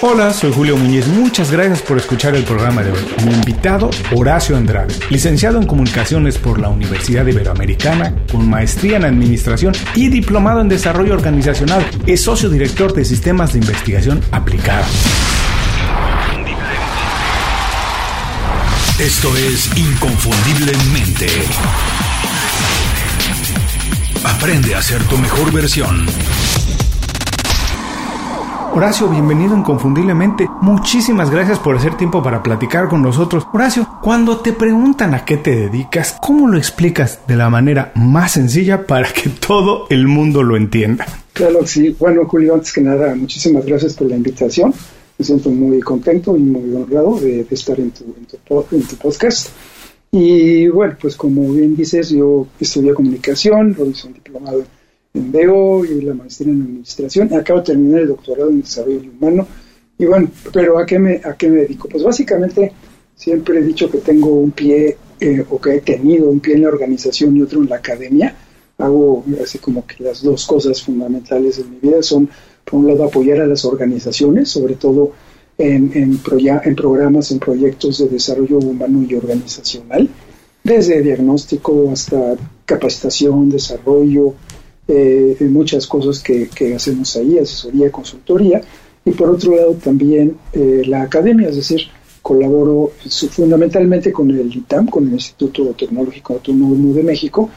Hola, soy Julio Muñiz. Muchas gracias por escuchar el programa de hoy. Mi invitado, Horacio Andrade, licenciado en Comunicaciones por la Universidad Iberoamericana, con maestría en Administración y diplomado en Desarrollo Organizacional. Es socio director de Sistemas de Investigación Aplicada. Esto es Inconfundiblemente. Aprende a ser tu mejor versión. Horacio, bienvenido inconfundiblemente. Muchísimas gracias por hacer tiempo para platicar con nosotros. Horacio, cuando te preguntan a qué te dedicas, ¿cómo lo explicas de la manera más sencilla para que todo el mundo lo entienda? Claro, sí. Bueno, Julio, antes que nada, muchísimas gracias por la invitación. Me siento muy contento y muy honrado de, estar en tu, podcast. Y bueno, pues como bien dices, yo estudié comunicación, hice un diplomado en BEO y la maestría en administración. Acabo de terminar el doctorado en desarrollo humano. Y bueno, pero ¿a qué me, a qué me dedico? Pues básicamente siempre he dicho que tengo un pie, eh, o que he tenido un pie en la organización y otro en la academia. Hago así como que las dos cosas fundamentales en mi vida son, por un lado, apoyar a las organizaciones, sobre todo en, en, en programas, en proyectos de desarrollo humano y organizacional, desde diagnóstico hasta capacitación, desarrollo, eh, muchas cosas que, hacemos ahí, asesoría, consultoría, y por otro lado también eh, la academia, es decir, colaboro fundamentalmente con el ITAM, con el Instituto Tecnológico Autónomo de México,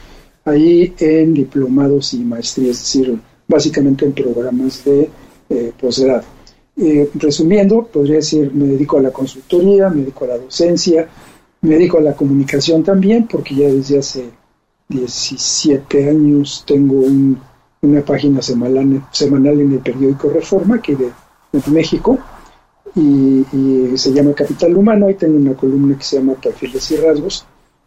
ahí en diplomados y maestrías, es decir, básicamente en programas de eh, posgrado. Resumiendo, podría decir, me dedico a la consultoría, me dedico a la docencia, me dedico a la comunicación también, porque ya desde hace 17 años tengo una página semanal, semanal en el periódico Reforma, que de, México, y, se llama Capital Humano. Ahí tengo una columna que se llama Perfiles y Rasgos,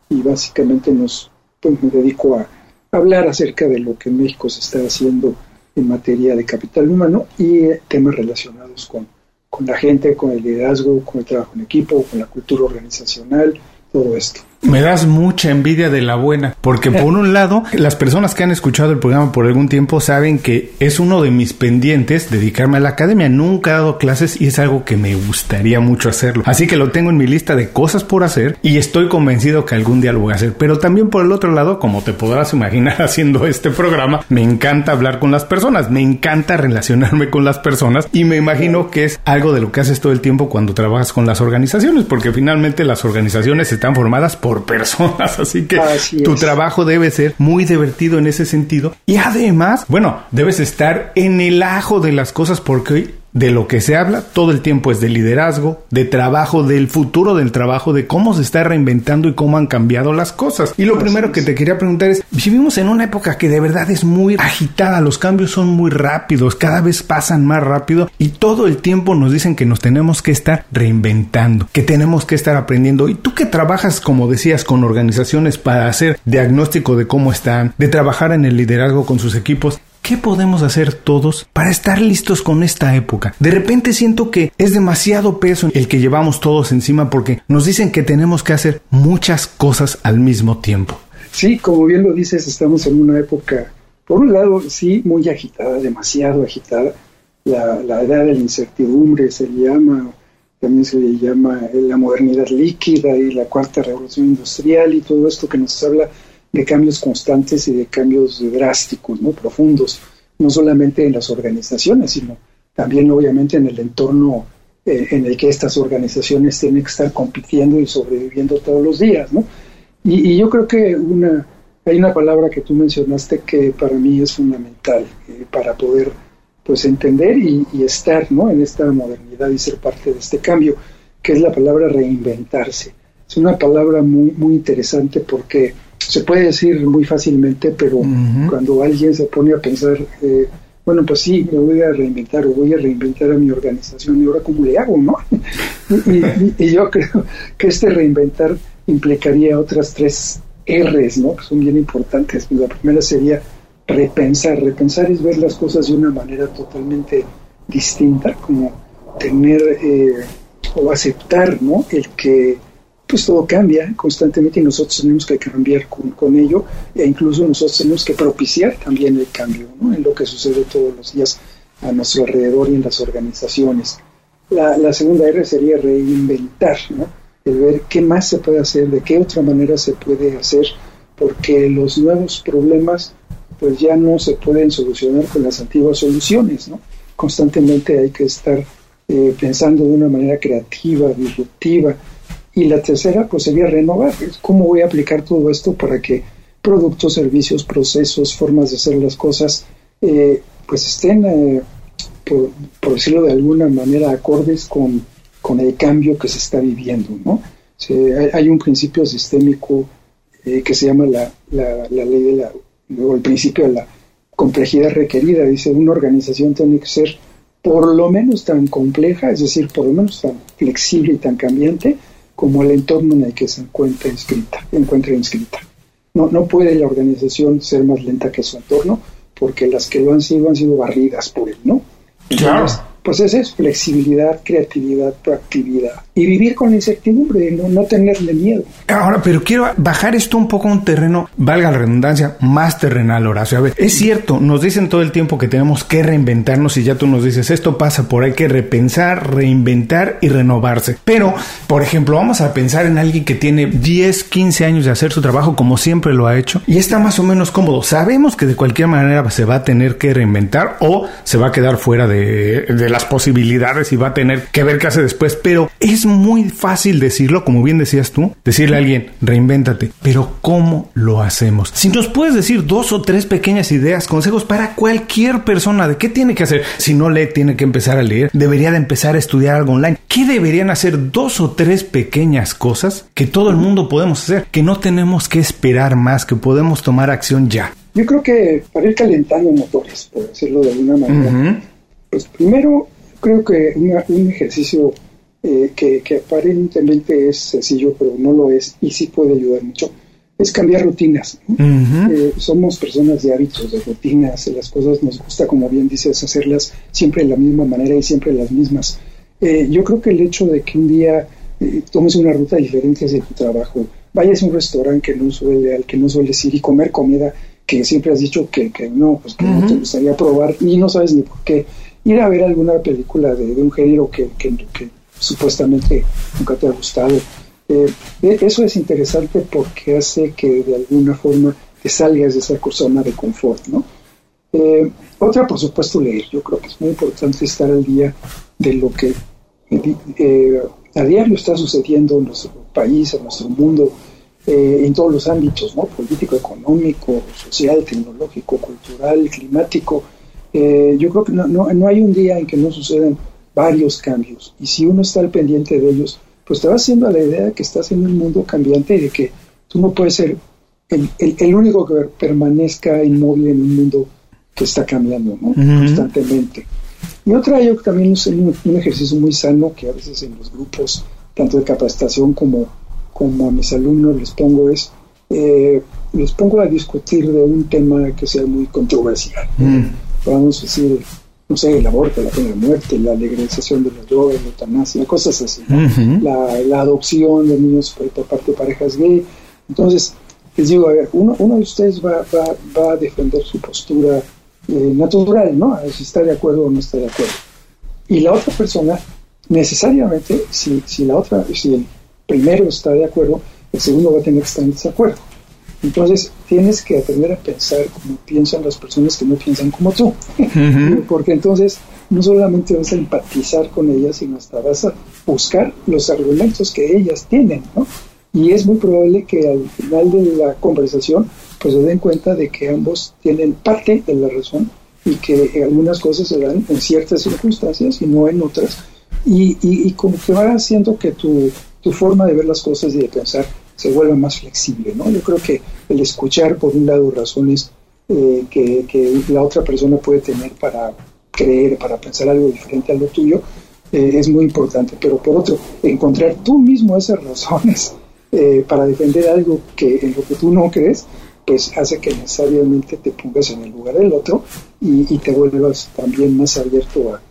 y básicamente nos, pues, me dedico a hablar acerca de lo que en México se está haciendo en materia de capital humano y temas relacionados con, con la gente, con el liderazgo, con el trabajo en equipo, con la cultura organizacional, todo esto. Me das mucha envidia de la buena, porque por un lado, las personas que han escuchado el programa por algún tiempo saben que es uno de mis pendientes dedicarme a la academia. Nunca he dado clases y es algo que me gustaría mucho hacerlo. Así que lo tengo en mi lista de cosas por hacer y estoy convencido que algún día lo voy a hacer. Pero también por el otro lado, como te podrás imaginar haciendo este programa, me encanta hablar con las personas, me encanta relacionarme con las personas y me imagino que es algo de lo que haces todo el tiempo cuando trabajas con las organizaciones, porque finalmente las organizaciones están formadas por personas, así que tu trabajo debe ser muy divertido en ese sentido. Y además, bueno, debes estar en el ajo de las cosas porque de lo que se habla todo el tiempo es de liderazgo, de trabajo, del futuro del trabajo, de cómo se está reinventando y cómo han cambiado las cosas. Y lo primero que te quería preguntar es, vivimos en una época que de verdad es muy agitada, los cambios son muy rápidos, cada vez pasan más rápido y todo el tiempo nos dicen que nos tenemos que estar reinventando, que tenemos que estar aprendiendo. Y tú que trabajas, como decías, con organizaciones para hacer diagnóstico de cómo están, de trabajar en el liderazgo con sus equipos, ¿Qué podemos hacer todos para estar listos con esta época? De repente siento que es demasiado peso el que llevamos todos encima porque nos dicen que tenemos que hacer muchas cosas al mismo tiempo. Sí, como bien lo dices, estamos en una época, por un lado, sí, muy agitada, demasiado agitada. La, la edad de la incertidumbre se le llama, también se le llama la modernidad líquida y la cuarta revolución industrial y todo esto que nos habla de cambios constantes y de cambios drásticos, ¿no? profundos, no solamente en las organizaciones, sino también obviamente en el entorno eh, en el que estas organizaciones tienen que estar compitiendo y sobreviviendo todos los días. ¿no? Y, yo creo que una, hay una palabra que tú mencionaste que para mí es fundamental eh, para poder pues entender y, y, estar ¿no? en esta modernidad y ser parte de este cambio, que es la palabra reinventarse. Es una palabra muy, muy interesante porque se puede decir muy fácilmente, pero cuando alguien se pone a pensar, eh, bueno, pues sí, me voy a reinventar o voy a reinventar a mi organización y ahora cómo le hago, ¿no? y, yo creo que este reinventar implicaría otras tres R's, ¿no? Que son bien importantes. La primera sería repensar. Repensar es ver las cosas de una manera totalmente distinta, como tener eh, o aceptar, ¿no? El que pues todo cambia constantemente y nosotros tenemos que cambiar con, ello e incluso nosotros tenemos que propiciar también el cambio en lo que sucede todos los días a nuestro alrededor y en las organizaciones. La, la segunda R sería reinventar, ¿no? El ver qué más se puede hacer, de qué otra manera se puede hacer, porque los nuevos problemas pues ya no se pueden solucionar con las antiguas soluciones, ¿no? Constantemente hay que estar eh, pensando de una manera creativa, disruptiva. Y la tercera, pues sería renovar. ¿Cómo voy a aplicar todo esto para que productos, servicios, procesos, formas de hacer las cosas, eh, pues estén, eh, por, decirlo de alguna manera, acordes con, con, el cambio que se está viviendo, ¿no? hay, un principio sistémico que se llama la, la, ley de la luego el principio de la complejidad requerida, dice, una organización tiene que ser por lo menos tan compleja, es decir, por lo menos tan flexible y tan cambiante como el entorno en el que se encuentra inscrita. Encuentra inscrita. No, no puede la organización ser más lenta que su entorno, porque las que lo han sido han sido barridas por él, ¿no? claro pues esa es flexibilidad, creatividad, proactividad y vivir con la incertidumbre, no, no tenerle miedo. Ahora, pero quiero bajar esto un poco a un terreno, valga la redundancia, más terrenal, Horacio. A ver, es cierto, nos dicen todo el tiempo que tenemos que reinventarnos y ya tú nos dices, esto pasa por hay que repensar, reinventar y renovarse. Pero, por ejemplo, vamos a pensar en alguien que tiene 10, 15 años de hacer su trabajo como siempre lo ha hecho y está más o menos cómodo. Sabemos que de cualquier manera se va a tener que reinventar o se va a quedar fuera de, de las posibilidades y va a tener que ver qué hace después. Pero es muy fácil decirlo, como bien decías tú, decirle a alguien, reinvéntate. Pero ¿cómo lo hacemos? Si nos puedes decir dos o tres pequeñas ideas, consejos para cualquier persona de qué tiene que hacer. Si no lee, tiene que empezar a leer. Debería de empezar a estudiar algo online. ¿Qué deberían hacer dos o tres pequeñas cosas que todo el mundo podemos hacer? Que no tenemos que esperar más, que podemos tomar acción ya. Yo creo que para ir calentando motores, por decirlo de alguna manera, pues primero creo que un ejercicio eh, que, aparentemente es sencillo, pero no lo es y sí puede ayudar mucho, es cambiar rutinas. Eh, somos personas de hábitos, de rutinas, las cosas nos gusta, como bien dices, hacerlas siempre de la misma manera y siempre las mismas. Eh, yo creo que el hecho de que un día tomes una ruta diferente hacia tu trabajo, vayas a un restaurante que no suele, al que no sueles ir y comer comida que siempre has dicho que, que no, pues que no te gustaría probar y no sabes ni por qué ir a ver alguna película de, un género que, supuestamente nunca te ha gustado. Eh, e, eso es interesante porque hace que de alguna forma te salgas de esa zona de confort, ¿no? Eh, otra, por supuesto, leer. Yo creo que es muy importante estar al día de lo que eh, a diario está sucediendo en nuestro país, en nuestro mundo, en todos los ámbitos, ¿no? Político, económico, social, tecnológico, cultural, climático. Eh, yo creo que no, no, hay un día en que no sucedan varios cambios. Y si uno está al pendiente de ellos, pues te va haciendo a la idea de que estás en un mundo cambiante y de que tú no puedes ser el, el, único que permanezca inmóvil en un mundo que está cambiando constantemente. Y otra, yo también es un, un, ejercicio muy sano que a veces en los grupos, tanto de capacitación como, como a mis alumnos les pongo es, eh, les pongo a discutir de un tema que sea muy controversial. Mm a decir, no sé, el aborto, la pena de muerte, la legalización de la droga, la eutanasia, cosas así, la, adopción de niños por, parte de parejas gay. Entonces, les digo, a ver, uno, uno de ustedes va, va, va a defender su postura eh, natural, ¿no? Si está de acuerdo o no está de acuerdo. Y la otra persona, necesariamente, si, si la otra, si el primero está de acuerdo, el segundo va a tener que estar en desacuerdo. Entonces tienes que aprender a pensar como piensan las personas que no piensan como tú, porque entonces no solamente vas a empatizar con ellas, sino hasta vas a buscar los argumentos que ellas tienen, ¿no? Y es muy probable que al final de la conversación pues se den cuenta de que ambos tienen parte de la razón y que algunas cosas se dan en ciertas circunstancias y no en otras. Y, y, como que va haciendo que tu, tu forma de ver las cosas y de pensar se vuelva más flexible, ¿no? Yo creo que el escuchar, por un lado, razones eh, que, que, la otra persona puede tener para creer, para pensar algo diferente a lo tuyo, eh, es muy importante. Pero por otro, encontrar tú mismo esas razones eh, para defender algo que en lo que tú no crees, pues hace que necesariamente te pongas en el lugar del otro y, y te vuelvas también más abierto a,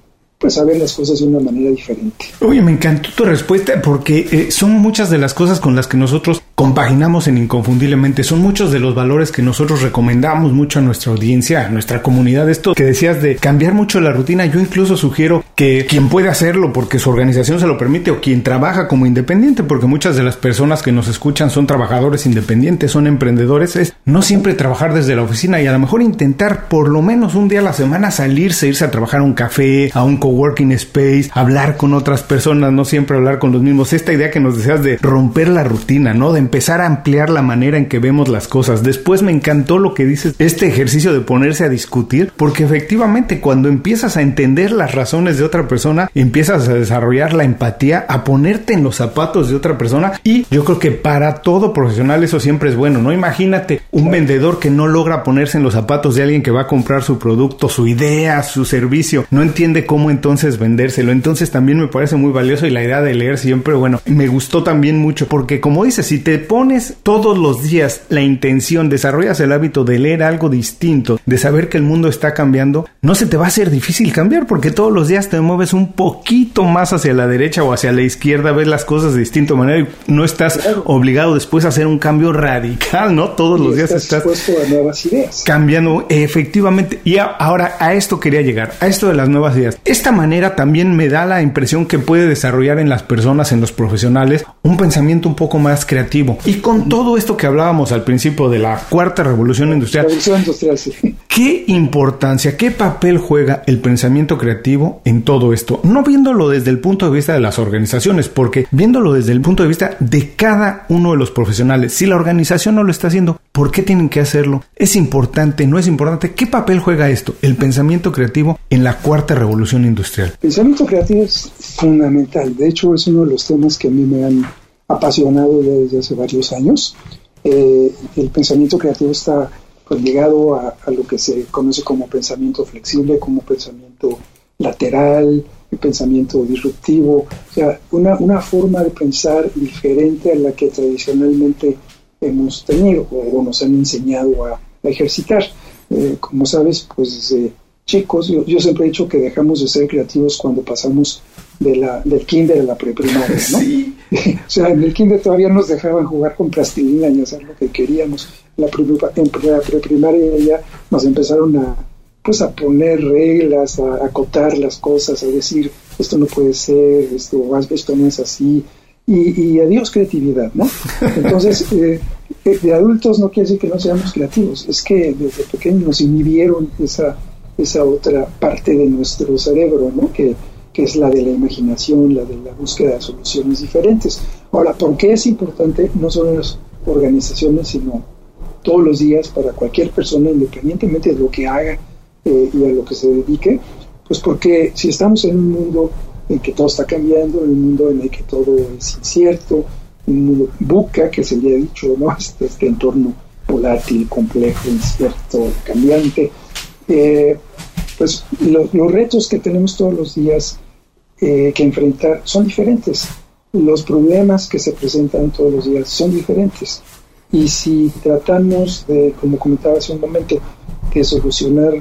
pues a las cosas de una manera diferente. Oye, me encantó tu respuesta porque eh, son muchas de las cosas con las que nosotros compaginamos en Inconfundiblemente. Son muchos de los valores que nosotros recomendamos mucho a nuestra audiencia, a nuestra comunidad. Esto que decías de cambiar mucho la rutina, yo incluso sugiero que quien puede hacerlo porque su organización se lo permite o quien trabaja como independiente, porque muchas de las personas que nos escuchan son trabajadores independientes, son emprendedores, es no siempre trabajar desde la oficina y a lo mejor intentar por lo menos un día a la semana salirse, irse a trabajar a un café, a un coworking space, hablar con otras personas, no siempre hablar con los mismos. Esta idea que nos deseas de romper la rutina, ¿no? De empezar a ampliar la manera en que vemos las cosas. Después me encantó lo que dices, este ejercicio de ponerse a discutir, porque efectivamente cuando empiezas a entender las razones de otra persona, empiezas a desarrollar la empatía, a ponerte en los zapatos de otra persona y yo creo que para todo profesional eso siempre es bueno, ¿no? Imagínate un vendedor que no logra ponerse en los zapatos de alguien que va a comprar su producto, su idea, su servicio, no entiende cómo entonces vendérselo. Entonces también me parece muy valioso y la idea de leer siempre, bueno, me gustó también mucho porque como dices, si te pones todos los días la intención, desarrollas el hábito de leer algo distinto, de saber que el mundo está cambiando, no se te va a hacer difícil cambiar porque todos los días te mueves un poquito más hacia la derecha o hacia la izquierda, ves las cosas de distinta manera y no estás obligado después a hacer un cambio radical, ¿no? Todos los días estás, a nuevas ideas. cambiando efectivamente. Y ahora a esto quería llegar, a esto de las nuevas ideas. Esta manera también me da la impresión que puede desarrollar en las personas, en los profesionales, un pensamiento un poco más creativo. Y con todo esto que hablábamos al principio de la cuarta revolución industrial, revolución industrial sí. ¿qué importancia, qué papel juega el pensamiento creativo en todo esto? No viéndolo desde el punto de vista de las organizaciones, porque viéndolo desde el punto de vista de cada uno de los profesionales, si la organización no lo está haciendo, ¿por qué tienen que hacerlo? ¿Es importante? ¿No es importante? ¿Qué papel juega esto, el pensamiento creativo, en la cuarta revolución industrial? El pensamiento creativo es fundamental. De hecho, es uno de los temas que a mí me han apasionado desde hace varios años. Eh, el pensamiento creativo está pues, ligado a, lo que se conoce como pensamiento flexible, como pensamiento lateral, pensamiento disruptivo, o sea, una, una forma de pensar diferente a la que tradicionalmente hemos tenido o, nos han enseñado a, ejercitar. Eh, como sabes, pues chicos, yo, siempre he dicho que dejamos de ser creativos cuando pasamos de la, del kinder a la preprimaria, ¿no? o sea, en el kinder todavía nos dejaban jugar con plastilina y hacer lo que queríamos. La en la preprimaria ya nos empezaron a, pues, a poner reglas, a acotar las cosas, a decir, esto no puede ser, esto, esto no es así, y, y adiós creatividad, ¿no? Entonces, eh, eh, de adultos no quiere decir que no seamos creativos, es que desde pequeños nos inhibieron esa, esa otra parte de nuestro cerebro, ¿no? Que, que es la de la imaginación, la de la búsqueda de soluciones diferentes. Ahora, ¿por qué es importante no solo en las organizaciones, sino todos los días para cualquier persona, independientemente de lo que haga eh, y a lo que se dedique? Pues porque si estamos en un mundo en que todo está cambiando, en un mundo en el que todo es incierto, un mundo buca, que se le ha dicho, ¿no? Este, este entorno volátil, complejo, incierto, cambiante, eh, pues los retos que tenemos todos los días eh, que enfrentar son diferentes. Los problemas que se presentan todos los días son diferentes. Y si tratamos de, como comentaba hace un momento, de solucionar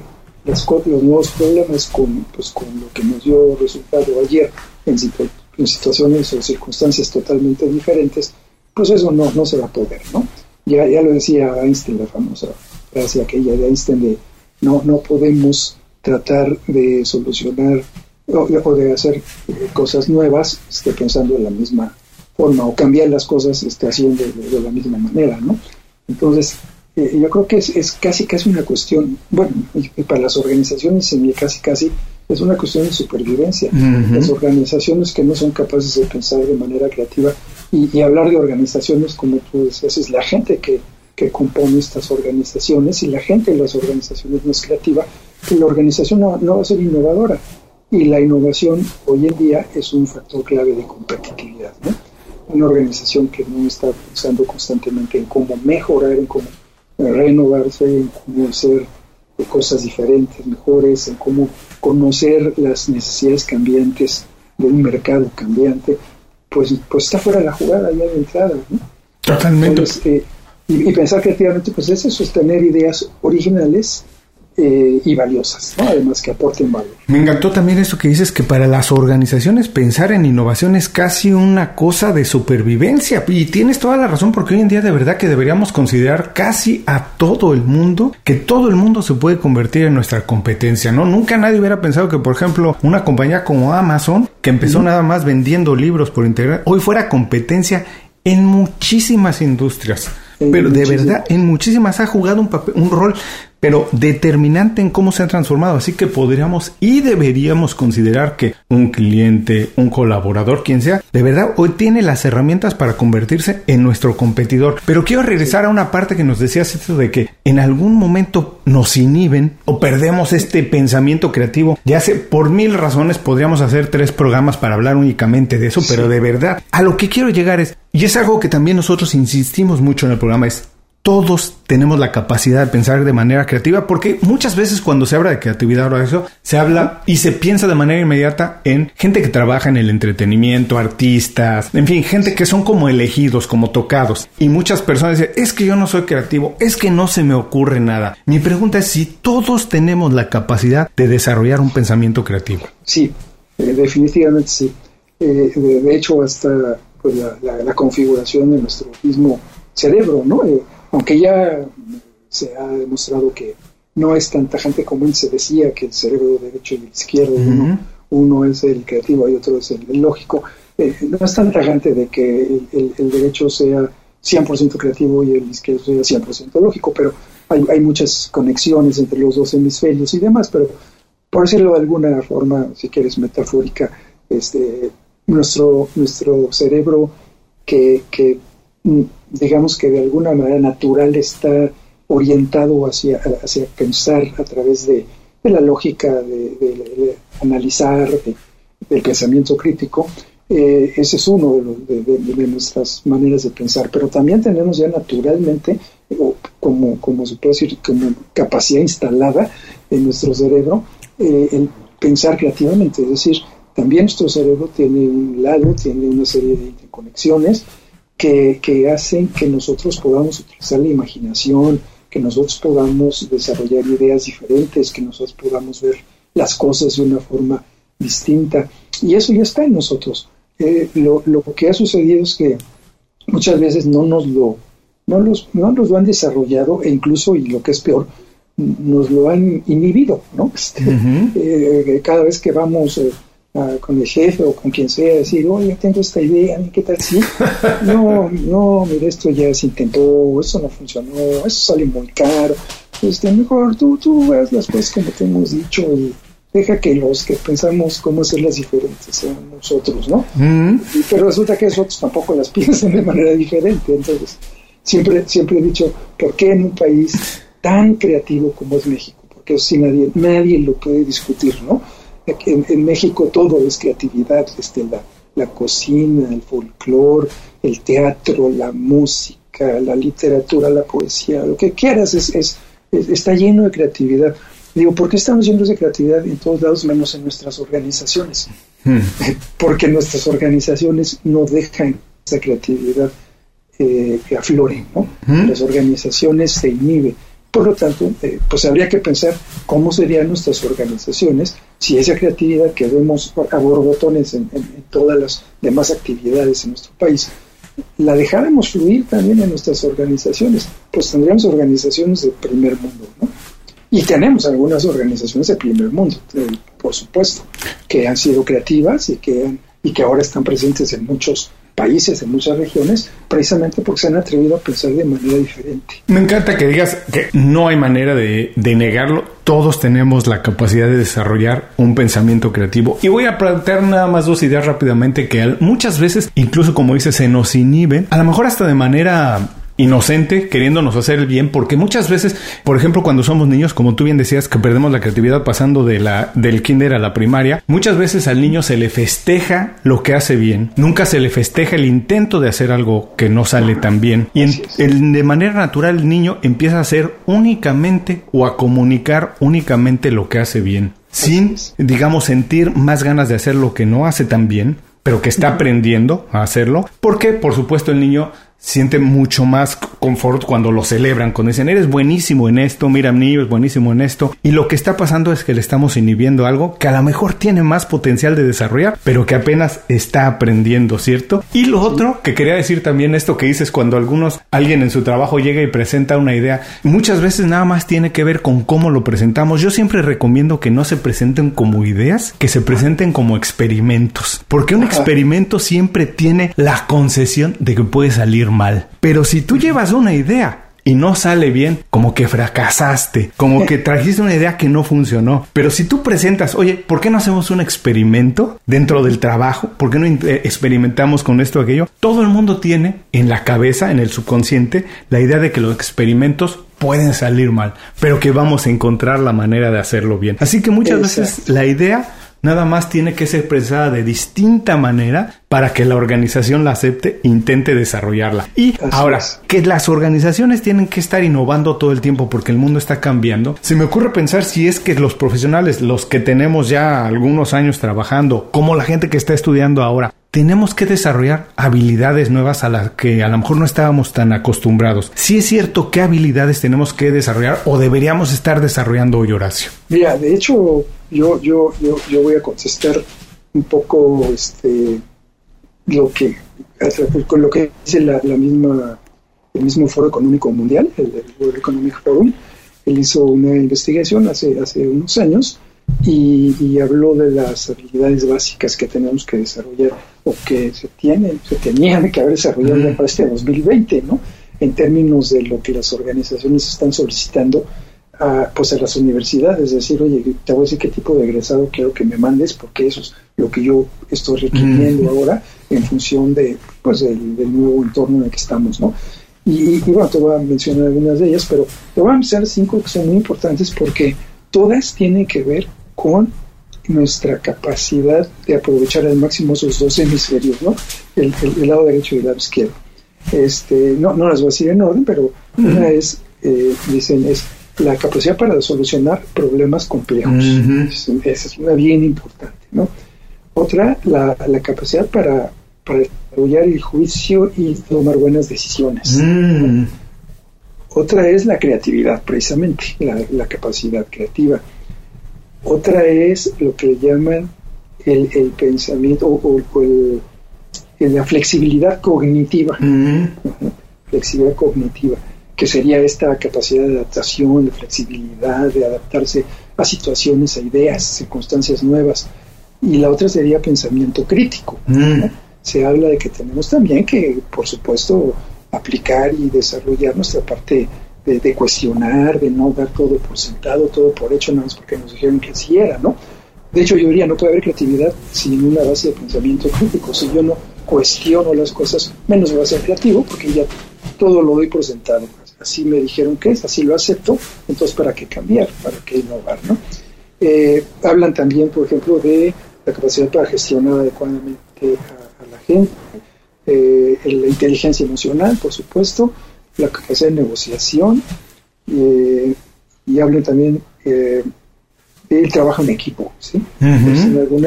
los nuevos problemas con, pues, con lo que nos dio resultado ayer en, situaciones o circunstancias totalmente diferentes, pues eso no, no se va a poder, ¿no? Ya, ya lo decía Einstein, la famosa frase aquella de Einstein de no, no podemos tratar de solucionar o, de hacer eh, cosas nuevas esté pensando de la misma forma o cambiar las cosas esté haciendo de, la misma manera, ¿no? Entonces, eh, yo creo que es, es, casi casi una cuestión, bueno, y, para las organizaciones en casi casi es una cuestión de supervivencia. Las organizaciones que no son capaces de pensar de manera creativa y, hablar de organizaciones, como tú decías, es la gente que, que compone estas organizaciones y la gente de las organizaciones no es creativa, que la organización no, no va a ser innovadora y la innovación hoy en día es un factor clave de competitividad. ¿no? Una organización que no está pensando constantemente en cómo mejorar, en cómo renovarse, en cómo hacer cosas diferentes, mejores, en cómo conocer las necesidades cambiantes de un mercado cambiante, pues, pues está fuera de la jugada ya de entrada. ¿no? Totalmente. Eh, y, pensar creativamente, pues es eso, es tener ideas originales eh, y valiosas, ¿no? además que aporten valor. Me encantó también eso que dices que para las organizaciones pensar en innovación es casi una cosa de supervivencia y tienes toda la razón porque hoy en día de verdad que deberíamos considerar casi a todo el mundo que todo el mundo se puede convertir en nuestra competencia, ¿no? Nunca nadie hubiera pensado que por ejemplo una compañía como Amazon que empezó nada más vendiendo libros por internet hoy fuera competencia en muchísimas industrias. pero de verdad, en muchísimas ha jugado un, papel, un rol pero determinante en cómo se ha transformado. Así que podríamos y deberíamos considerar que un cliente, un colaborador, quien sea, de verdad hoy tiene las herramientas para convertirse en nuestro competidor. Pero quiero regresar a una parte que nos decías esto de que en algún momento nos inhiben o perdemos este pensamiento creativo. Ya sé, por mil razones podríamos hacer tres programas para hablar únicamente de eso, pero de verdad, a lo que quiero llegar es, y es algo que también nosotros insistimos mucho en el programa, es todos tenemos la capacidad de pensar de manera creativa, porque muchas veces cuando se habla de creatividad o eso, se habla y se piensa de manera inmediata en gente que trabaja en el entretenimiento, artistas, en fin, gente que son como elegidos, como tocados. Y muchas personas dicen, es que yo no soy creativo, es que no se me ocurre nada. Mi pregunta es si todos tenemos la capacidad de desarrollar un pensamiento creativo. Sí, eh, definitivamente sí. Eh, de, hecho, hasta pues, la, configuración de nuestro mismo cerebro, ¿no? Eh, aunque ya se ha demostrado que no es tan tajante como se decía que el cerebro derecho y el izquierdo, uno, es el creativo y otro es el, lógico, eh, no es tan tajante de que el, derecho sea 100% creativo y el izquierdo sea 100% lógico, pero hay, muchas conexiones entre los dos hemisferios y demás, pero por decirlo de alguna forma, si quieres metafórica, este, nuestro, nuestro cerebro que, que digamos que de alguna manera natural está orientado hacia, hacia pensar a través de, la lógica de, analizar, del pensamiento crítico. Eh, ese es uno de, nuestras maneras de pensar, pero también tenemos ya naturalmente, como, como se puede decir, como capacidad instalada en nuestro cerebro, eh, el pensar creativamente, es decir, también nuestro cerebro tiene un lado, tiene una serie de conexiones que, hacen que nosotros podamos utilizar la imaginación, que nosotros podamos desarrollar ideas diferentes, que nosotros podamos ver las cosas de una forma distinta. Y eso ya está en nosotros. Eh, lo, que ha sucedido es que muchas veces no nos lo, no los, no nos lo han desarrollado e incluso, y lo que es peor, nos lo han inhibido, ¿no? Este, eh, cada vez que vamos eh, con el jefe o con quien sea, decir, oye, tengo esta idea, ¿qué tal si? no, no, mire, esto ya se intentó, eso no funcionó, eso sale muy caro. Este, mejor tú, tú veas las cosas como te hemos dicho y deja que los que pensamos cómo hacerlas diferentes sean nosotros, ¿no? Pero resulta que esos tampoco las piensan de manera diferente. Entonces, siempre, siempre he dicho, ¿por qué en un país tan creativo como es México? Porque eso sí nadie, nadie lo puede discutir, ¿no? En, México todo es creatividad, este, la, la cocina, el folclore, el teatro, la música, la literatura, la poesía, lo que quieras, es, es, está lleno de creatividad. Digo, ¿por qué estamos llenos de creatividad en todos lados menos en nuestras organizaciones? Hmm. Porque nuestras organizaciones no dejan esa creatividad eh, que aflore, ¿no? Hmm. Las organizaciones se inhiben. Por lo tanto, eh, pues habría que pensar cómo serían nuestras organizaciones si esa creatividad que vemos a borbotones en, todas las demás actividades en nuestro país, la dejáramos fluir también en nuestras organizaciones, pues tendríamos organizaciones de primer mundo, ¿no? Y tenemos algunas organizaciones de primer mundo, eh, por supuesto, que han sido creativas y que, y que ahora están presentes en muchos países, en muchas regiones, precisamente porque se han atrevido a pensar de manera diferente. Me encanta que digas que no hay manera de, negarlo. Todos tenemos la capacidad de desarrollar un pensamiento creativo. Y voy a plantear nada más dos ideas rápidamente que muchas veces, incluso como dices, se nos inhiben, a lo mejor hasta de manera inocente, queriéndonos hacer el bien, porque muchas veces, por ejemplo, cuando somos niños, como tú bien decías, que perdemos la creatividad pasando de la, del kinder a la primaria, muchas veces al niño se le festeja lo que hace bien, nunca se le festeja el intento de hacer algo que no sale tan bien. Y de manera natural el niño empieza a hacer únicamente o a comunicar únicamente lo que hace bien, sin, digamos, sentir más ganas de hacer lo que no hace tan bien, pero que está aprendiendo a hacerlo, porque por supuesto el niño siente mucho más confort cuando lo celebran, cuando dicen, eres buenísimo en esto, mira, niño, es buenísimo en esto. Y lo que está pasando es que le estamos inhibiendo algo que a lo mejor tiene más potencial de desarrollar, pero que apenas está aprendiendo, ¿cierto? Y lo otro que quería decir también esto que dices cuando algunos, alguien en su trabajo llega y presenta una idea, muchas veces nada más tiene que ver con cómo lo presentamos. Yo siempre recomiendo que no se presenten como ideas, que se presenten como experimentos, porque un experimento siempre tiene la concesión de que puede salir mal. Pero si tú llevas una idea y no sale bien, como que fracasaste, como que trajiste una idea que no funcionó. Pero si tú presentas, oye, ¿por qué no hacemos un experimento dentro del trabajo? ¿Por qué no eh, experimentamos con esto o aquello? Todo el mundo tiene en la cabeza, en el subconsciente, la idea de que los experimentos pueden salir mal, pero que vamos a encontrar la manera de hacerlo bien. Así que muchas veces la idea nada más tiene que ser expresada de distinta manera para que la organización la acepte e intente desarrollarla. Y ahora, que las organizaciones tienen que estar innovando todo el tiempo porque el mundo está cambiando, se me ocurre pensar si es que los profesionales, los que tenemos ya algunos años trabajando, como la gente que está estudiando ahora, tenemos que desarrollar habilidades nuevas a las que a lo mejor no estábamos tan acostumbrados. Si es cierto, ¿qué habilidades tenemos que desarrollar o deberíamos estar desarrollando hoy, Horacio? Mira, de hecho, yo, yo, yo, yo voy a contestar un poco este, lo que, con lo que dice la, misma, el mismo Foro Económico Mundial, el, World Economic Forum. Él hizo una investigación hace, hace unos años y, habló de las habilidades básicas que tenemos que desarrollar o que se tienen, se tenían que haber desarrollado para este 2020, ¿no? En términos de lo que las organizaciones están solicitando a, pues a las universidades, decir, oye, te voy a decir qué tipo de egresado quiero que me mandes, porque eso es lo que yo estoy requiriendo ahora en función de, pues, del, nuevo entorno en el que estamos, ¿no? Y, bueno, te voy a mencionar algunas de ellas, pero te voy a mencionar cinco que son muy importantes porque todas tienen que ver con nuestra capacidad de aprovechar al máximo esos dos hemisferios, ¿no? El, lado derecho y el lado izquierdo. Este, no, no las voy a decir en orden, pero una es, eh, dicen, es la capacidad para solucionar problemas complejos. Esa es una bien importante, ¿no? Otra, la, capacidad para, desarrollar el juicio y tomar buenas decisiones. Mm. Otra es la creatividad, precisamente, la, capacidad creativa. Otra es lo que llaman el, pensamiento o, la flexibilidad cognitiva. Mm. Flexibilidad cognitiva que sería esta capacidad de adaptación, de flexibilidad, de adaptarse a situaciones, a ideas, circunstancias nuevas. Y la otra sería pensamiento crítico. Mm. Se habla de que tenemos también que, por supuesto, aplicar y desarrollar nuestra parte de, cuestionar, de no dar todo por sentado, todo por hecho, nada más porque nos dijeron que así era, ¿no? De hecho, yo diría, no puede haber creatividad sin una base de pensamiento crítico. Si yo no cuestiono las cosas, menos me va a ser creativo, porque ya todo lo doy por sentado así me dijeron que es, así lo acepto, entonces ¿para qué cambiar? ¿Para qué innovar? ¿no? Eh, hablan también, por ejemplo, de la capacidad para gestionar adecuadamente a, la gente, eh, la inteligencia emocional, por supuesto, la capacidad de negociación, eh, y hablan también del trabajo en equipo, ¿sí?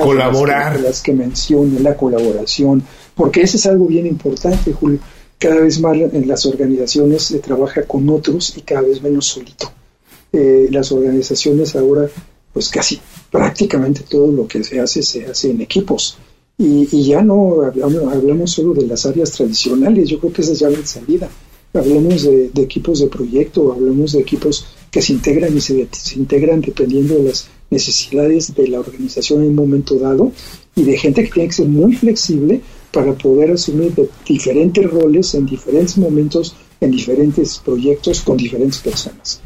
Colaborar. las que menciono, la colaboración, porque eso es algo bien importante, Julio cada vez más en las organizaciones se trabaja con otros y cada vez menos solito. Eh, las organizaciones ahora, pues casi prácticamente todo lo que se hace se hace en equipos. Y, ya no hablamos, solo de las áreas tradicionales, yo creo que esa es ya la salida. Hablamos de, equipos de proyecto, hablamos de equipos que se integran y se, integran dependiendo de las necesidades de la organización en un momento dado y de gente que tiene que ser muy flexible para poder asumir diferentes roles en diferentes momentos, en diferentes proyectos, con diferentes personas.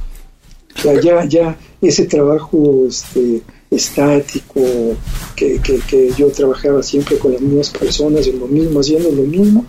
ya, ya ese trabajo este, estático, que, que, yo trabajaba siempre con las mismas personas, en lo mismo, haciendo lo mismo,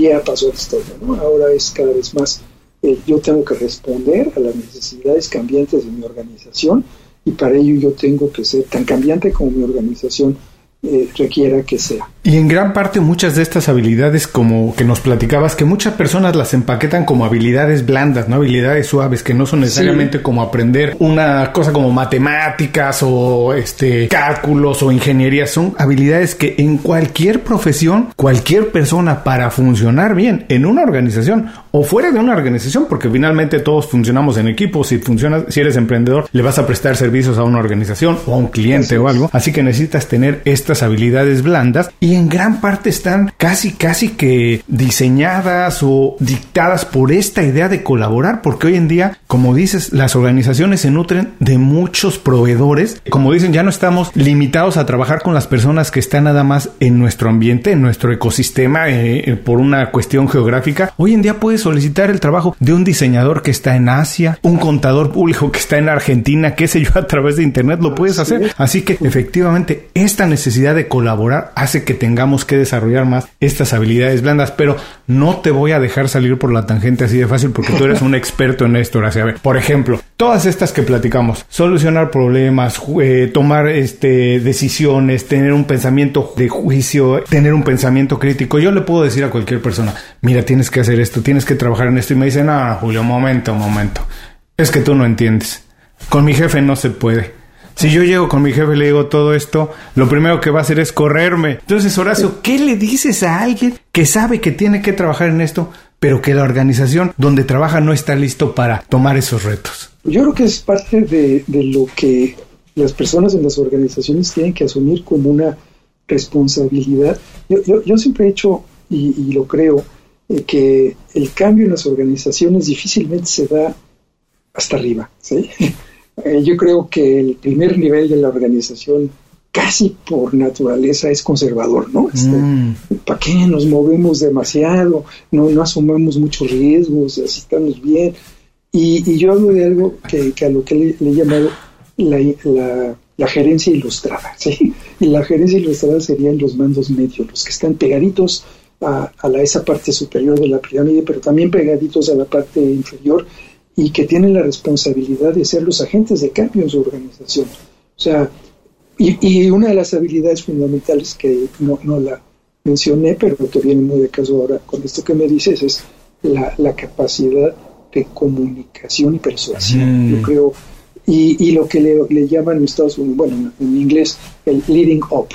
ya pasó la historia. ¿no? Ahora es cada vez más, eh, yo tengo que responder a las necesidades cambiantes de mi organización y para ello yo tengo que ser tan cambiante como mi organización eh, requiera que sea. Y en gran parte muchas de estas habilidades, como que nos platicabas, que muchas personas las empaquetan como habilidades blandas, ¿no? Habilidades suaves, que no son necesariamente como aprender una cosa como matemáticas o este cálculos o ingeniería. Son habilidades que en cualquier profesión, cualquier persona para funcionar bien en una organización o fuera de una organización, porque finalmente todos funcionamos en equipo. Si funcionas, si eres emprendedor, le vas a prestar servicios a una organización o a un cliente o algo. Así que necesitas tener estas habilidades blandas y en gran parte están casi, casi que diseñadas o dictadas por esta idea de colaborar, porque hoy en día, como dices, las organizaciones se nutren de muchos proveedores. Como dicen, ya no estamos limitados a trabajar con las personas que están nada más en nuestro ambiente, en nuestro ecosistema, eh, eh, por una cuestión geográfica. Hoy en día puedes solicitar el trabajo de un diseñador que está en Asia, un contador público que está en Argentina, qué sé yo, a través de Internet lo puedes hacer. Así que efectivamente esta necesidad de colaborar hace que tengamos que desarrollar más estas habilidades blandas, pero no te voy a dejar salir por la tangente así de fácil porque tú eres un experto en esto, Horacio. A ver, por ejemplo, todas estas que platicamos, solucionar problemas, eh, tomar este, decisiones, tener un pensamiento de juicio, tener un pensamiento crítico. Yo le puedo decir a cualquier persona, mira, tienes que hacer esto, tienes que trabajar en esto y me dicen, ah, Julio, momento, momento. Es que tú no entiendes. Con mi jefe no se puede. Si yo llego con mi jefe y le digo todo esto, lo primero que va a hacer es correrme. Entonces, Horacio, ¿qué le dices a alguien que sabe que tiene que trabajar en esto, pero que la organización donde trabaja no está listo para tomar esos retos? Yo creo que es parte de, lo que las personas en las organizaciones tienen que asumir como una responsabilidad. Yo, siempre he hecho, y lo creo, eh, que el cambio en las organizaciones difícilmente se da hasta arriba. ¿sí? Eh, yo creo que el primer nivel de la organización casi por naturaleza es conservador, ¿no? Este, mm. ¿Para qué nos movemos demasiado? No, no asumamos muchos riesgos, así estamos bien. Y, yo hablo de algo que, a lo que le, he llamado la, la, gerencia ilustrada, ¿sí? Y la gerencia ilustrada serían los mandos medios, los que están pegaditos a, la, esa parte superior de la pirámide, pero también pegaditos a la parte inferior y que tienen la responsabilidad de ser los agentes de cambio en su organización. O sea, y, una de las habilidades fundamentales que no, la mencioné, pero que viene muy de caso ahora con esto que me dices, es la, capacidad de comunicación y persuasión. Yo creo y, lo que le, llaman en Estados Unidos, bueno, en inglés, el leading up.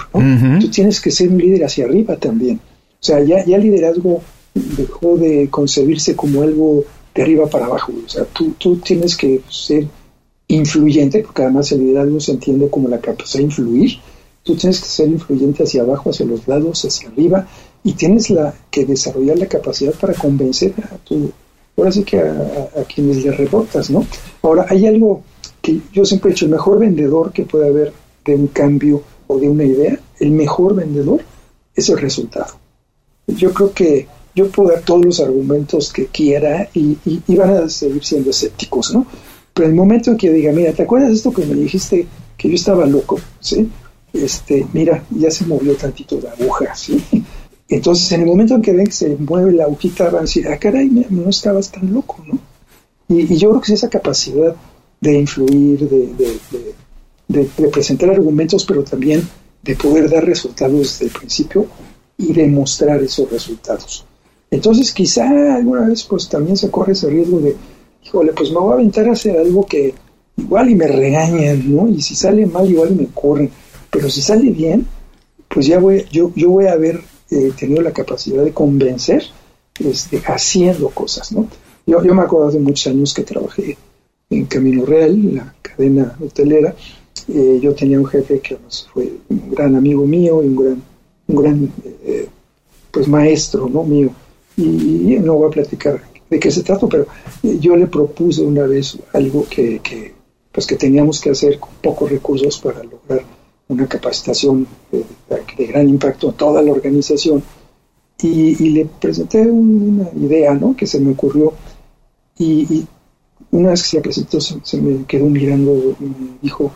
Tú tienes que ser un líder hacia arriba también. O sea, ya, ya liderazgo dejó de concebirse como algo de arriba para abajo. O sea, tú, tú tienes que ser influyente, porque además el liderazgo se entiende como la capacidad de influir. Tú tienes que ser influyente hacia abajo, hacia los lados, hacia arriba, y tienes la, que desarrollar la capacidad para convencer a tu, ahora sí que a, a quienes le rebotas, ¿no? Ahora, hay algo que yo siempre he dicho, el mejor vendedor que puede haber de un cambio o de una idea, el mejor vendedor es el resultado yo creo que yo puedo dar todos los argumentos que quiera y, van a seguir siendo escépticos, ¿no? Pero el momento en que diga, mira, ¿te acuerdas de esto que me dijiste que yo estaba loco? ¿Sí? Este, mira, ya se movió tantito la aguja, ¿sí? Entonces, en el momento en que ven que se mueve la agujita, van a decir, ah, caray, no estabas tan loco, ¿no? Y, yo creo que es esa capacidad de influir, de, de, de presentar argumentos, pero también de poder dar resultados desde el principio, y demostrar esos resultados. Entonces quizá alguna vez pues también se corre ese riesgo de, híjole, pues me voy a aventar a hacer algo que igual y me regañan, ¿no? Y si sale mal igual y me corren, pero si sale bien, pues ya voy, yo, yo voy a haber eh, tenido la capacidad de convencer este, haciendo cosas, ¿no? Yo, yo me acuerdo de muchos años que trabajé en Camino Real, la cadena hotelera, eh, yo tenía un jefe que fue un gran amigo mío y un gran un gran eh, pues maestro ¿no? mío. Y, no voy a platicar de qué se trata, pero yo le propuse una vez algo que, pues que teníamos que hacer con pocos recursos para lograr una capacitación de, gran impacto a toda la organización. Y, le presenté una idea ¿no? que se me ocurrió y, una vez que se presentó se, me quedó mirando y me dijo,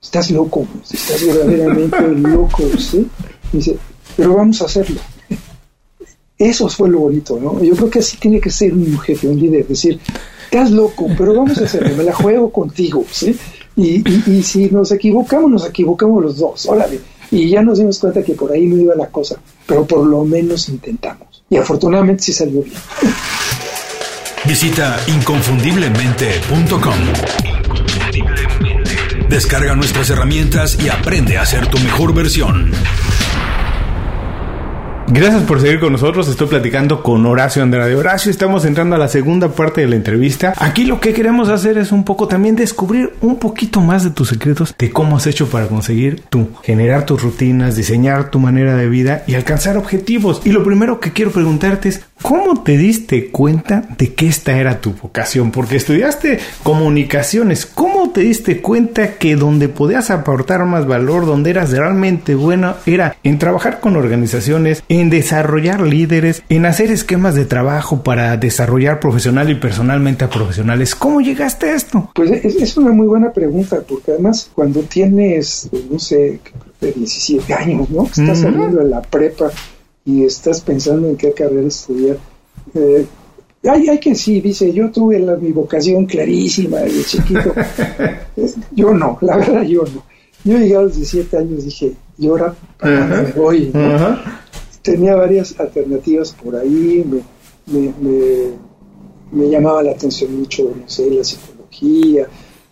estás loco, estás verdaderamente loco, ¿sí? dice, pero vamos a hacerlo. Eso fue lo bonito, ¿no? Yo creo que así tiene que ser un jefe, un líder, decir, estás loco, pero vamos a hacerlo, me la juego contigo, ¿sí? Y, si nos equivocamos, nos equivocamos los dos, órale, Y ya nos dimos cuenta que por ahí no iba la cosa, pero por lo menos intentamos. Y afortunadamente sí salió bien. Visita inconfundiblemente.com. Descarga nuestras herramientas y aprende a ser tu mejor versión. Gracias por seguir con nosotros. Estoy platicando con Horacio Andrade. Horacio, estamos entrando a la segunda parte de la entrevista. Aquí lo que queremos hacer es un poco también descubrir un poquito más de tus secretos, de cómo has hecho para conseguir tú, generar tus rutinas, diseñar tu manera de vida y alcanzar objetivos. Y lo primero que quiero preguntarte es, ¿Cómo te diste cuenta de que esta era tu vocación? Porque estudiaste comunicaciones. ¿Cómo te diste cuenta que donde podías aportar más valor, donde eras realmente bueno, era en trabajar con organizaciones, en desarrollar líderes, en hacer esquemas de trabajo para desarrollar profesional y personalmente a profesionales? ¿Cómo llegaste a esto? Pues es, una muy buena pregunta, porque además cuando tienes, no sé, 17 años, ¿no? Estás saliendo de la prepa y estás pensando en qué carrera estudiar. Eh, hay, hay que sí, dice, yo tuve la, mi vocación clarísima desde chiquito. yo no, la verdad yo no. Yo llegué a los 17 años dije, y ahora me voy. Tenía varias alternativas por ahí, me, me, me, llamaba la atención mucho, no sé, la psicología,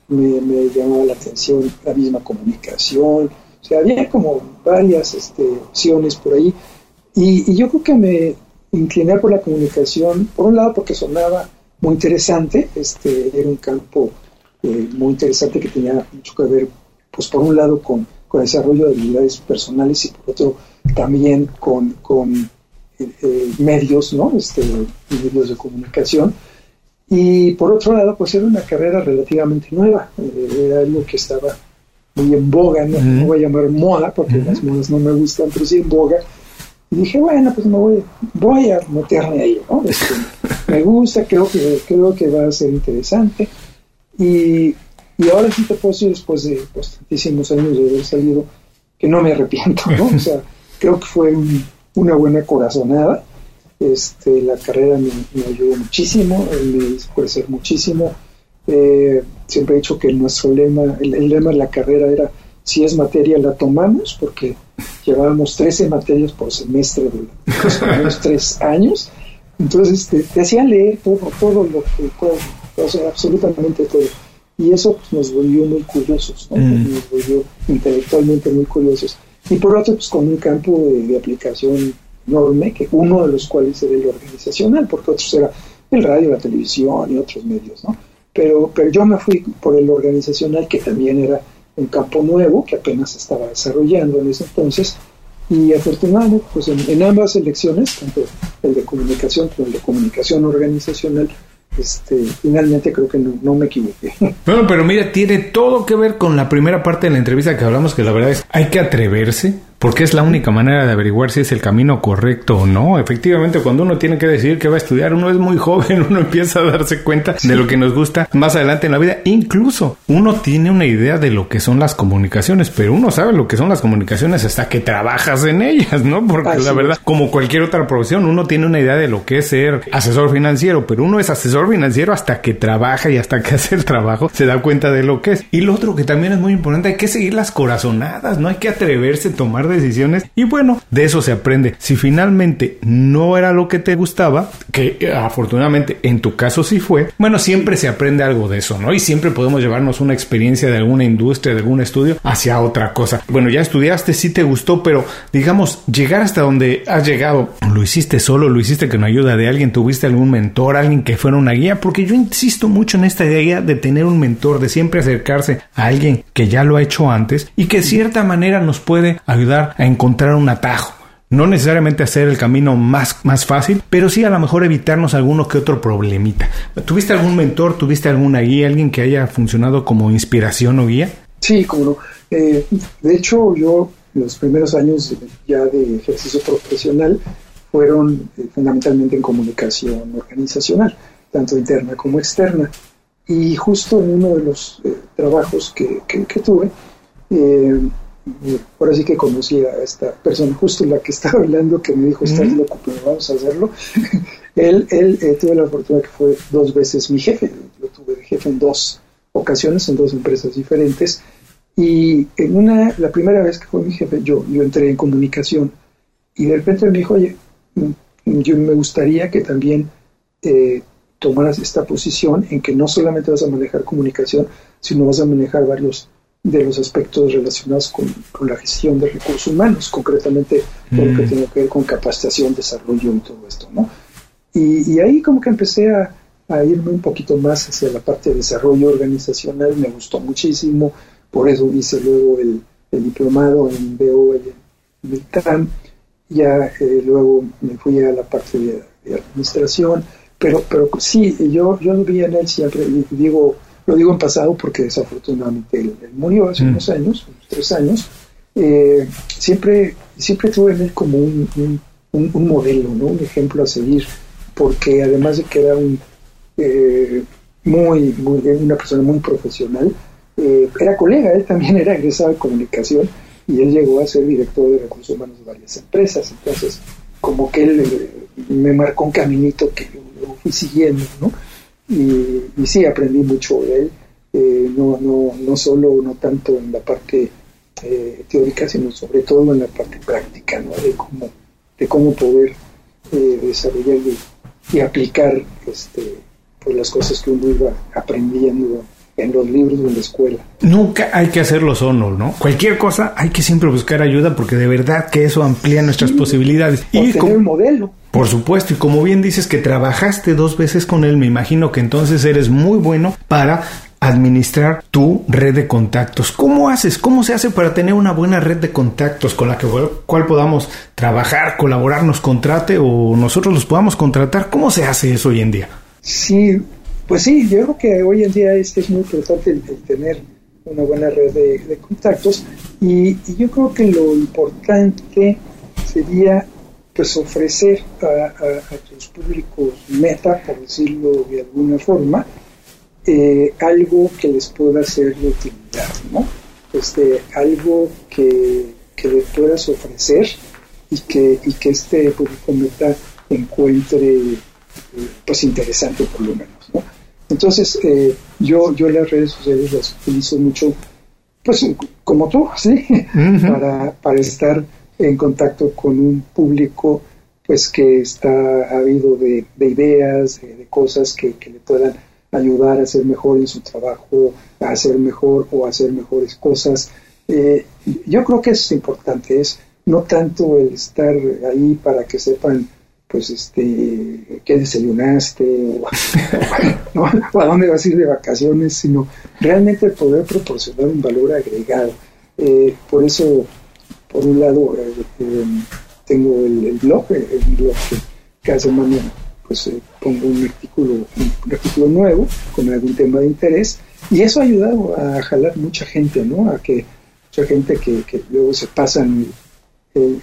me, llamaba la atención la misma comunicación. O sea, había como varias este, opciones por ahí y, yo creo que me incliné por la comunicación, por un lado porque sonaba muy interesante, este, era un campo eh, muy interesante que tenía mucho que ver, pues por un lado con, con el desarrollo de habilidades personales y por otro también con, con eh, eh, medios, ¿no? Este, medios de comunicación. Y por otro lado, pues era una carrera relativamente nueva, era algo que estaba muy en boga, no, voy a llamar moda, porque las modas no me gustan, pero sí en boga, y dije, bueno, pues me voy, voy a meterme ahí, ¿no? Este, me gusta, creo que, creo que va a ser interesante. Y, y ahora sí te puedo decir, después de tantísimos años de haber salido, que no me arrepiento, ¿no? O sea, creo que fue una buena corazonada. Este, la carrera me, ayudó muchísimo, me hizo crecer muchísimo. Eh, siempre he dicho que nuestro lema, el lema de la carrera era, si es materia la tomamos, porque llevábamos 13 materias por semestre de los tres años. Entonces te, hacía leer todo, todo lo que o sea, absolutamente todo. Y eso pues, nos volvió muy curiosos, mm. nos volvió intelectualmente muy curiosos. Y por otro, pues con un campo de, aplicación enorme, que uno de los cuales era el organizacional, porque otros era el radio, la televisión y otros medios, ¿no? Pero, pero yo me fui por el organizacional, que también era un campo nuevo que apenas estaba desarrollando en ese entonces y afortunadamente pues en, ambas elecciones, tanto el de comunicación como el de comunicación organizacional, este, finalmente creo que no, no, me equivoqué. Bueno, pero mira, tiene todo que ver con la primera parte de la entrevista que hablamos, que la verdad es, hay que atreverse, porque es la única manera de averiguar si es el camino correcto o no. Efectivamente, cuando uno tiene que decidir qué va a estudiar, uno es muy joven, uno empieza a darse cuenta de lo que nos gusta más adelante en la vida. Incluso uno tiene una idea de lo que son las comunicaciones, pero uno sabe lo que son las comunicaciones hasta que trabajas en ellas, ¿no? Porque la verdad, como cualquier otra profesión, uno tiene una idea de lo que es ser asesor financiero, pero uno es asesor financiero hasta que trabaja y hasta que hace el trabajo se da cuenta de lo que es. Y lo otro que también es muy importante, hay que seguir las corazonadas, no hay que atreverse a tomar decisiones y bueno, de eso se aprende. Si finalmente no era lo que te gustaba, que eh, afortunadamente en tu caso sí fue, bueno, siempre se aprende algo de eso, ¿no? Y siempre podemos llevarnos una experiencia de alguna industria, de algún estudio hacia otra cosa. Bueno, ya estudiaste, sí te gustó, pero digamos, llegar hasta donde has llegado, lo hiciste solo, lo hiciste con ayuda de alguien, tuviste algún mentor, alguien que fuera una guía, porque yo insisto mucho en esta idea de tener un mentor, de siempre acercarse a alguien que ya lo ha hecho antes y que de cierta manera nos puede ayudar a encontrar un atajo. No necesariamente hacer el camino más, más fácil, pero sí a lo mejor evitarnos alguno que otro problemita. ¿Tuviste algún mentor, tuviste alguna guía, alguien que haya funcionado como inspiración o guía? Sí, como no. Eh, de hecho, yo los primeros años ya de ejercicio profesional fueron eh, fundamentalmente en comunicación organizacional, tanto interna como externa. Y justo en uno de los eh, trabajos que, que tuve, por así que conocí a esta persona, justo la que estaba hablando, que me dijo, estás loco, pero vamos a hacerlo. él él eh, tuve la fortuna que fue dos veces mi jefe, lo tuve de jefe en dos ocasiones, en dos empresas diferentes, Y en una, la primera vez que fue mi jefe, yo, yo entré en comunicación. Y de repente me dijo, oye, mm, yo me gustaría que también eh, tomaras esta posición en que no solamente vas a manejar comunicación, sino vas a manejar varios de los aspectos relacionados con, la gestión de recursos humanos, concretamente todo lo que mm. tiene que ver con capacitación, desarrollo y todo esto, ¿no? Y, ahí como que empecé a, irme un poquito más hacia la parte de desarrollo organizacional, me gustó muchísimo, por eso hice luego el, diplomado en BO y en ITAM, ya eh, luego me fui a la parte de, administración, pero, pero sí, yo, yo vi en él siempre, y digo, lo digo en pasado porque desafortunadamente él, murió hace mm. unos años, unos tres años. Eh, siempre, siempre tuve en él como un, un, modelo, ¿no? un ejemplo a seguir, porque además de que era un, eh, muy, muy, una persona muy profesional, eh, era colega, él también era egresado de comunicación y él llegó a ser director de recursos humanos de varias empresas. Entonces, como que él me marcó un caminito que yo fui siguiendo, ¿no? Y, sí, aprendí mucho de él, eh, no, no, no solo, no tanto en la parte eh, teórica, sino sobre todo en la parte práctica, ¿no? de, cómo, de cómo poder eh, desarrollar y, aplicar este, pues las cosas que uno iba aprendiendo en los libros de la escuela. Nunca hay que hacerlo solo, ¿no? Cualquier cosa hay que siempre buscar ayuda porque de verdad que eso amplía nuestras posibilidades. y tener un modelo. Por supuesto, y como bien dices que trabajaste dos veces con él, me imagino que entonces eres muy bueno para administrar tu red de contactos. ¿Cómo haces? ¿Cómo se hace para tener una buena red de contactos con la que cual podamos trabajar, colaborar, nos contrate o nosotros los podamos contratar? ¿Cómo se hace eso hoy en día? Sí, pues sí, yo creo que hoy en día es, es muy importante el, tener una buena red de, contactos y, yo creo que lo importante sería pues ofrecer a, tus públicos meta, por decirlo de alguna forma, eh, algo que les pueda ser de utilidad, ¿no? Este, algo que, que puedas ofrecer y que, y que este público meta encuentre eh, pues interesante por lo menos, ¿no? Entonces, eh, yo, yo las redes sociales las utilizo mucho, pues como tú, ¿sí? para, para estar en contacto con un público pues que está habido de, de ideas, de, cosas que, le puedan ayudar a hacer mejor en su trabajo, a hacer mejor o a hacer mejores cosas. Eh, yo creo que eso es importante, es no tanto el estar ahí para que sepan pues este qué desayunaste o, a dónde vas a ir de vacaciones, sino realmente poder proporcionar un valor agregado. Eh, por eso por un lado, eh, eh, tengo el, blog, eh, el blog que cada semana pues pongo un artículo, un artículo nuevo con algún tema de interés. Y eso ha ayudado a jalar mucha gente, ¿no? A que mucha gente que, luego se pasan,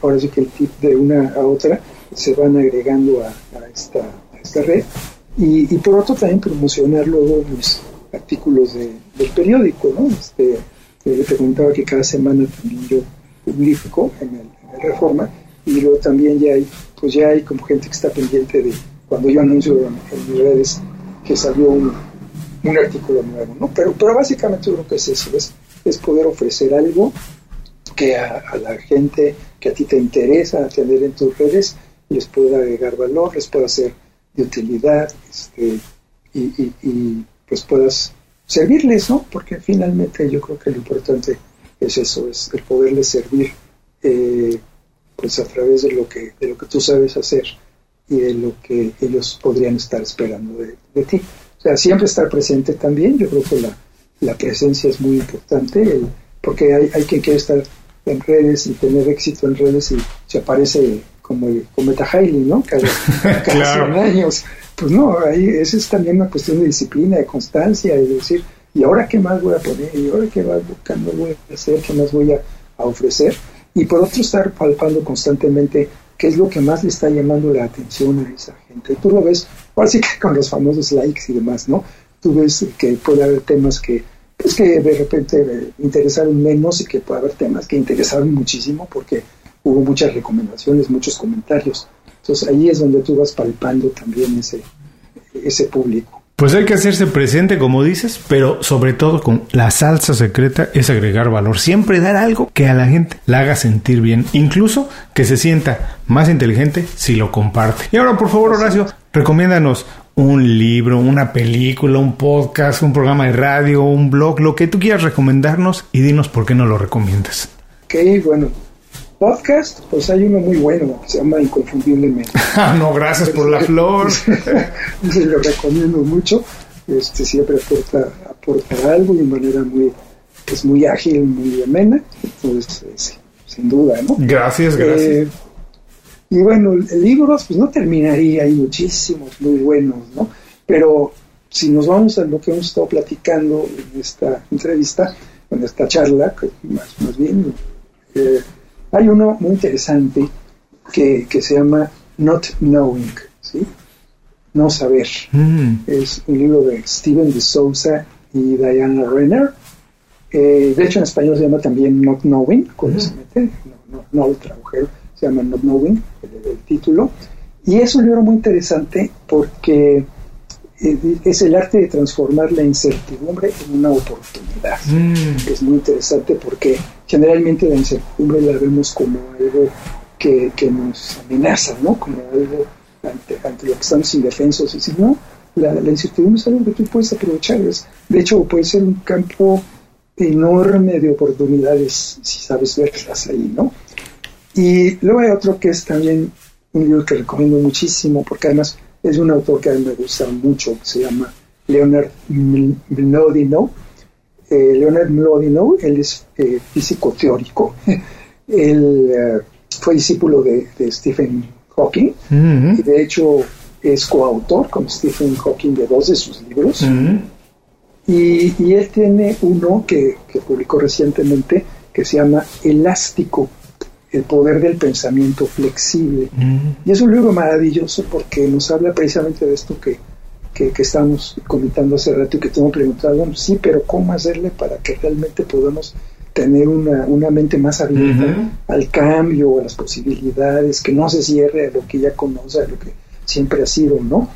ahora sí que el tip de una a otra, se van agregando a, esta, esta, red y, por otro también promocionar luego mis artículos del periódico, ¿no? Este, le preguntaba que cada semana también yo publico en el, Reforma y luego también ya hay, pues ya hay como gente que está pendiente de cuando yo anuncio en, mis redes que salió un, un, artículo nuevo, ¿no? Pero, pero básicamente yo creo que es eso, es, es poder ofrecer algo que a, la gente que a ti te interesa tener en tus redes les pueda agregar valor, les pueda ser de utilidad este, y, y, y, pues puedas servirles, ¿no? Porque finalmente yo creo que lo importante es eso, es el poderles servir eh, pues a través de lo que de lo que tú sabes hacer y de lo que ellos podrían estar esperando de, ti. O sea, siempre estar presente también, yo creo que la, la presencia es muy importante, porque hay, hay quien quiere estar en redes y tener éxito en redes y se aparece como el Cometa Hailey, ¿no? Cada, cada 100 años. Pues no, ahí, esa es también una cuestión de disciplina, de constancia, de decir, ¿Y ahora qué más voy a poner? ¿Y ahora qué más voy a hacer? ¿Qué más voy a, ofrecer? Y por otro, estar palpando constantemente qué es lo que más le está llamando la atención a esa gente. Tú lo ves, así que con los famosos likes y demás, ¿no? Tú ves que puede haber temas que, pues que de repente interesaron menos y que puede haber temas que interesaron muchísimo porque hubo muchas recomendaciones, muchos comentarios. Entonces ahí es donde tú vas palpando también ese, ese público. Pues hay que hacerse presente, como dices, pero sobre todo con la salsa secreta es agregar valor. Siempre dar algo que a la gente la haga sentir bien, incluso que se sienta más inteligente si lo comparte. Y ahora, por favor, Horacio, recomiéndanos un libro, una película, un podcast, un programa de radio, un blog, lo que tú quieras recomendarnos y dinos por qué no lo recomiendas. Ok, bueno, podcast, pues hay uno muy bueno, se llama Inconfundiblemente. Ah, no, gracias por la flor. Se lo recomiendo mucho. Este siempre aporta, aporta algo de manera muy, es muy ágil, muy amena. Entonces, sin duda, ¿no? Gracias, gracias. Eh, y bueno, libros, pues no terminaría, hay muchísimos muy buenos, ¿no? Pero si nos vamos a lo que hemos estado platicando en esta entrevista, en esta charla, más, más bien, eh, hay uno muy interesante que, se llama Not Knowing, ¿sí? No saber. Mm. Es un libro de Steven de Souza y Diana Renner. Eh, de hecho, en español se llama también Not Knowing, cuando se mete, no, no, no otra mujer se llama Not Knowing, el, título. Y es un libro muy interesante porque eh, es el arte de transformar la incertidumbre en una oportunidad. Mm. Es muy interesante porque generalmente la incertidumbre la vemos como algo que, nos amenaza, ¿no? Como algo ante, lo que estamos indefensos. Y si no, la, incertidumbre es algo que tú puedes aprovechar. de hecho, puede ser un campo enorme de oportunidades si sabes verlas ahí, ¿no? Y luego hay otro que es también un libro que recomiendo muchísimo, porque además es un autor que a mí me gusta mucho, que se llama Leonard Mlodinow. Eh, Leonard Mlodinow, él es eh, físico teórico. él eh, fue discípulo de, Stephen Hawking y de hecho es coautor con Stephen Hawking de dos de sus libros. y, y, él tiene uno que, que publicó recientemente que se llama Elástico el poder del pensamiento flexible. Mm. Y es un libro maravilloso porque nos habla precisamente de esto que, que, estamos comentando hace rato y que tengo preguntado, sí, pero ¿cómo hacerle para que realmente podamos tener una, una mente más abierta al cambio, a las posibilidades, que no se cierre a lo que ya conoce, a lo que siempre ha sido, ¿no?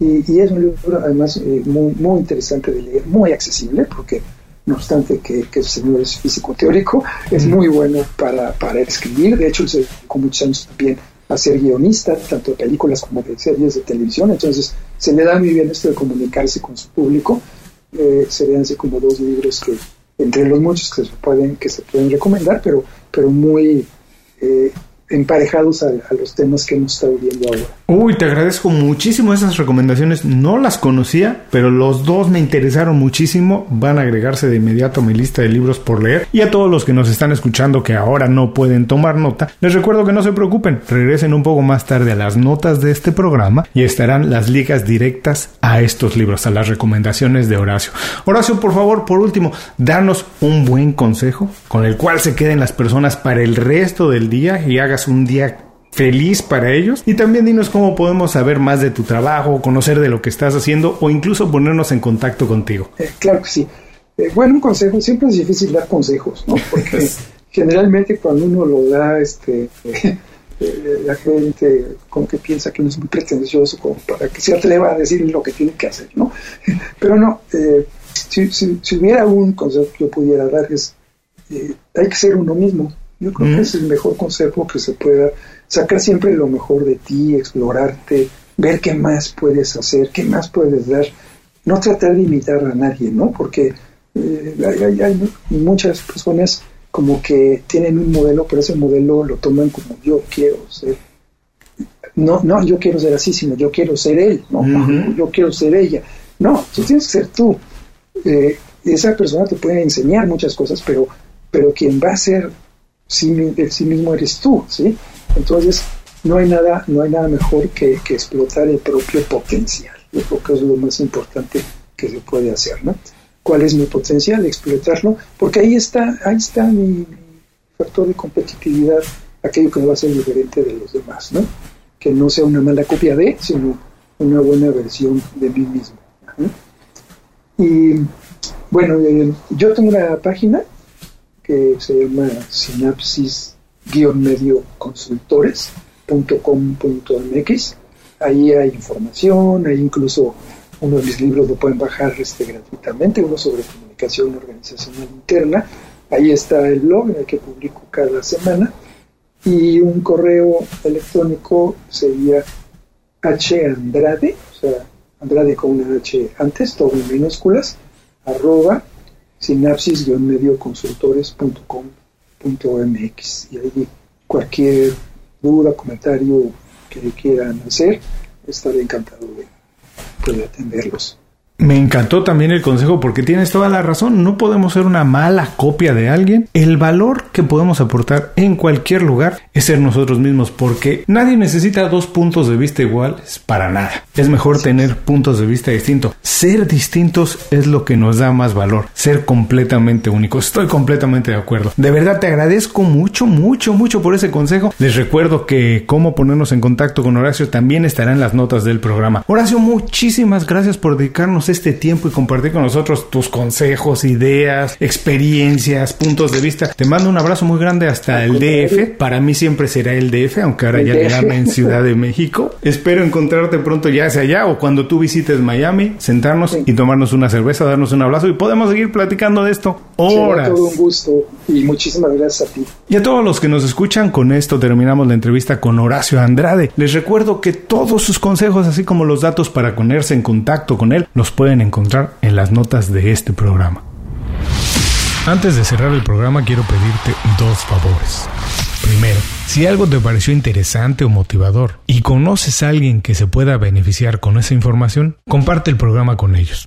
Y, y es un libro además eh, muy, muy interesante de leer, muy accesible, porque no obstante que, que el señor es físico teórico, es muy bueno para, para escribir, de hecho, se con muchos años también a ser guionista, tanto de películas como de series de televisión, entonces se le da muy bien esto de comunicarse con su público, eh, serían así como dos libros que entre los muchos que se pueden que se pueden recomendar, pero pero muy eh, emparejados a, los temas que hemos estado viendo ahora. Uy, te agradezco muchísimo esas recomendaciones. No las conocía, pero los dos me interesaron muchísimo. Van a agregarse de inmediato a mi lista de libros por leer. Y a todos los que nos están escuchando que ahora no pueden tomar nota, les recuerdo que no se preocupen. Regresen un poco más tarde a las notas de este programa y estarán las ligas directas a estos libros, a las recomendaciones de Horacio. Horacio, por favor, por último, danos un buen consejo con el cual se queden las personas para el resto del día y hagas un día feliz para ellos. Y también dinos cómo podemos saber más de tu trabajo, conocer de lo que estás haciendo o incluso ponernos en contacto contigo. Eh, claro que sí. Eh, bueno, un consejo, siempre es difícil dar consejos, ¿no? Porque generalmente cuando uno lo da, este, eh, la gente como que piensa que uno es muy pretencioso como para que se atreva a decir lo que tiene que hacer, ¿no? Pero no, si, si, hubiera un consejo que yo pudiera dar es, hay que ser uno mismo. Yo creo que es el mejor consejo que se pueda sacar siempre lo mejor de ti, explorarte, ver qué más puedes hacer, qué más puedes dar. No tratar de imitar a nadie, ¿no? Porque eh, hay, muchas personas como que tienen un modelo, pero ese modelo lo toman como yo quiero ser. No, no, yo quiero ser así, sino yo quiero ser él, ¿no? Yo quiero ser ella. No, tú tienes que ser tú. Eh, esa persona te puede enseñar muchas cosas, pero, pero quien va a ser sí, de sí mismo eres tú, ¿sí? Entonces, no hay nada, no hay nada mejor que, explotar el propio potencial. Yo creo que es lo más importante que se puede hacer, ¿no? ¿Cuál es mi potencial? Explotarlo, porque ahí está, ahí está mi, factor de competitividad, aquello que me va a ser diferente de los demás, ¿no? Que no sea una mala copia de, sino una buena versión de mí mismo. Y bueno, eh, yo tengo una página que se llama sinapsis-medio consultores.com.mx. Ahí hay información, hay incluso uno de mis libros lo pueden bajar este, gratuitamente, uno sobre comunicación organizacional interna. Ahí está el blog en el que publico cada semana. Y un correo electrónico sería handrade, o sea, Andrade con una H antes, todo en minúsculas, arroba sinapsis-medioconsultores.com.mx. Y ahí cualquier duda, comentario que quieran hacer, estaré encantado de poder atenderlos. Me encantó también el consejo porque tienes toda la razón. No podemos ser una mala copia de alguien. El valor que podemos aportar en cualquier lugar es ser nosotros mismos porque nadie necesita dos puntos de vista iguales para nada. Es mejor tener puntos de vista distintos. Ser distintos es lo que nos da más valor. Ser completamente únicos. Estoy completamente de acuerdo. De verdad te agradezco mucho, mucho, mucho por ese consejo. Les recuerdo que cómo ponernos en contacto con Horacio también estará en las notas del programa. Horacio, muchísimas gracias por dedicarnos este tiempo y compartir con nosotros tus consejos, ideas, experiencias, puntos de vista. Te mando un abrazo muy grande hasta el DF. Para mí siempre será el DF, aunque ahora ya le en Ciudad de México. Espero encontrarte pronto ya sea allá o cuando tú visites Miami, sentarnos y tomarnos una cerveza, darnos un abrazo y podemos seguir platicando de esto horas. todo un gusto y muchísimas gracias a ti. Y a todos los que nos escuchan, con esto terminamos la entrevista con Horacio Andrade. Les recuerdo que todos sus consejos, así como los datos para ponerse en contacto con él, los pueden encontrar en las notas de este programa. Antes de cerrar el programa quiero pedirte dos favores. Primero, si algo te pareció interesante o motivador y conoces a alguien que se pueda beneficiar con esa información, comparte el programa con ellos.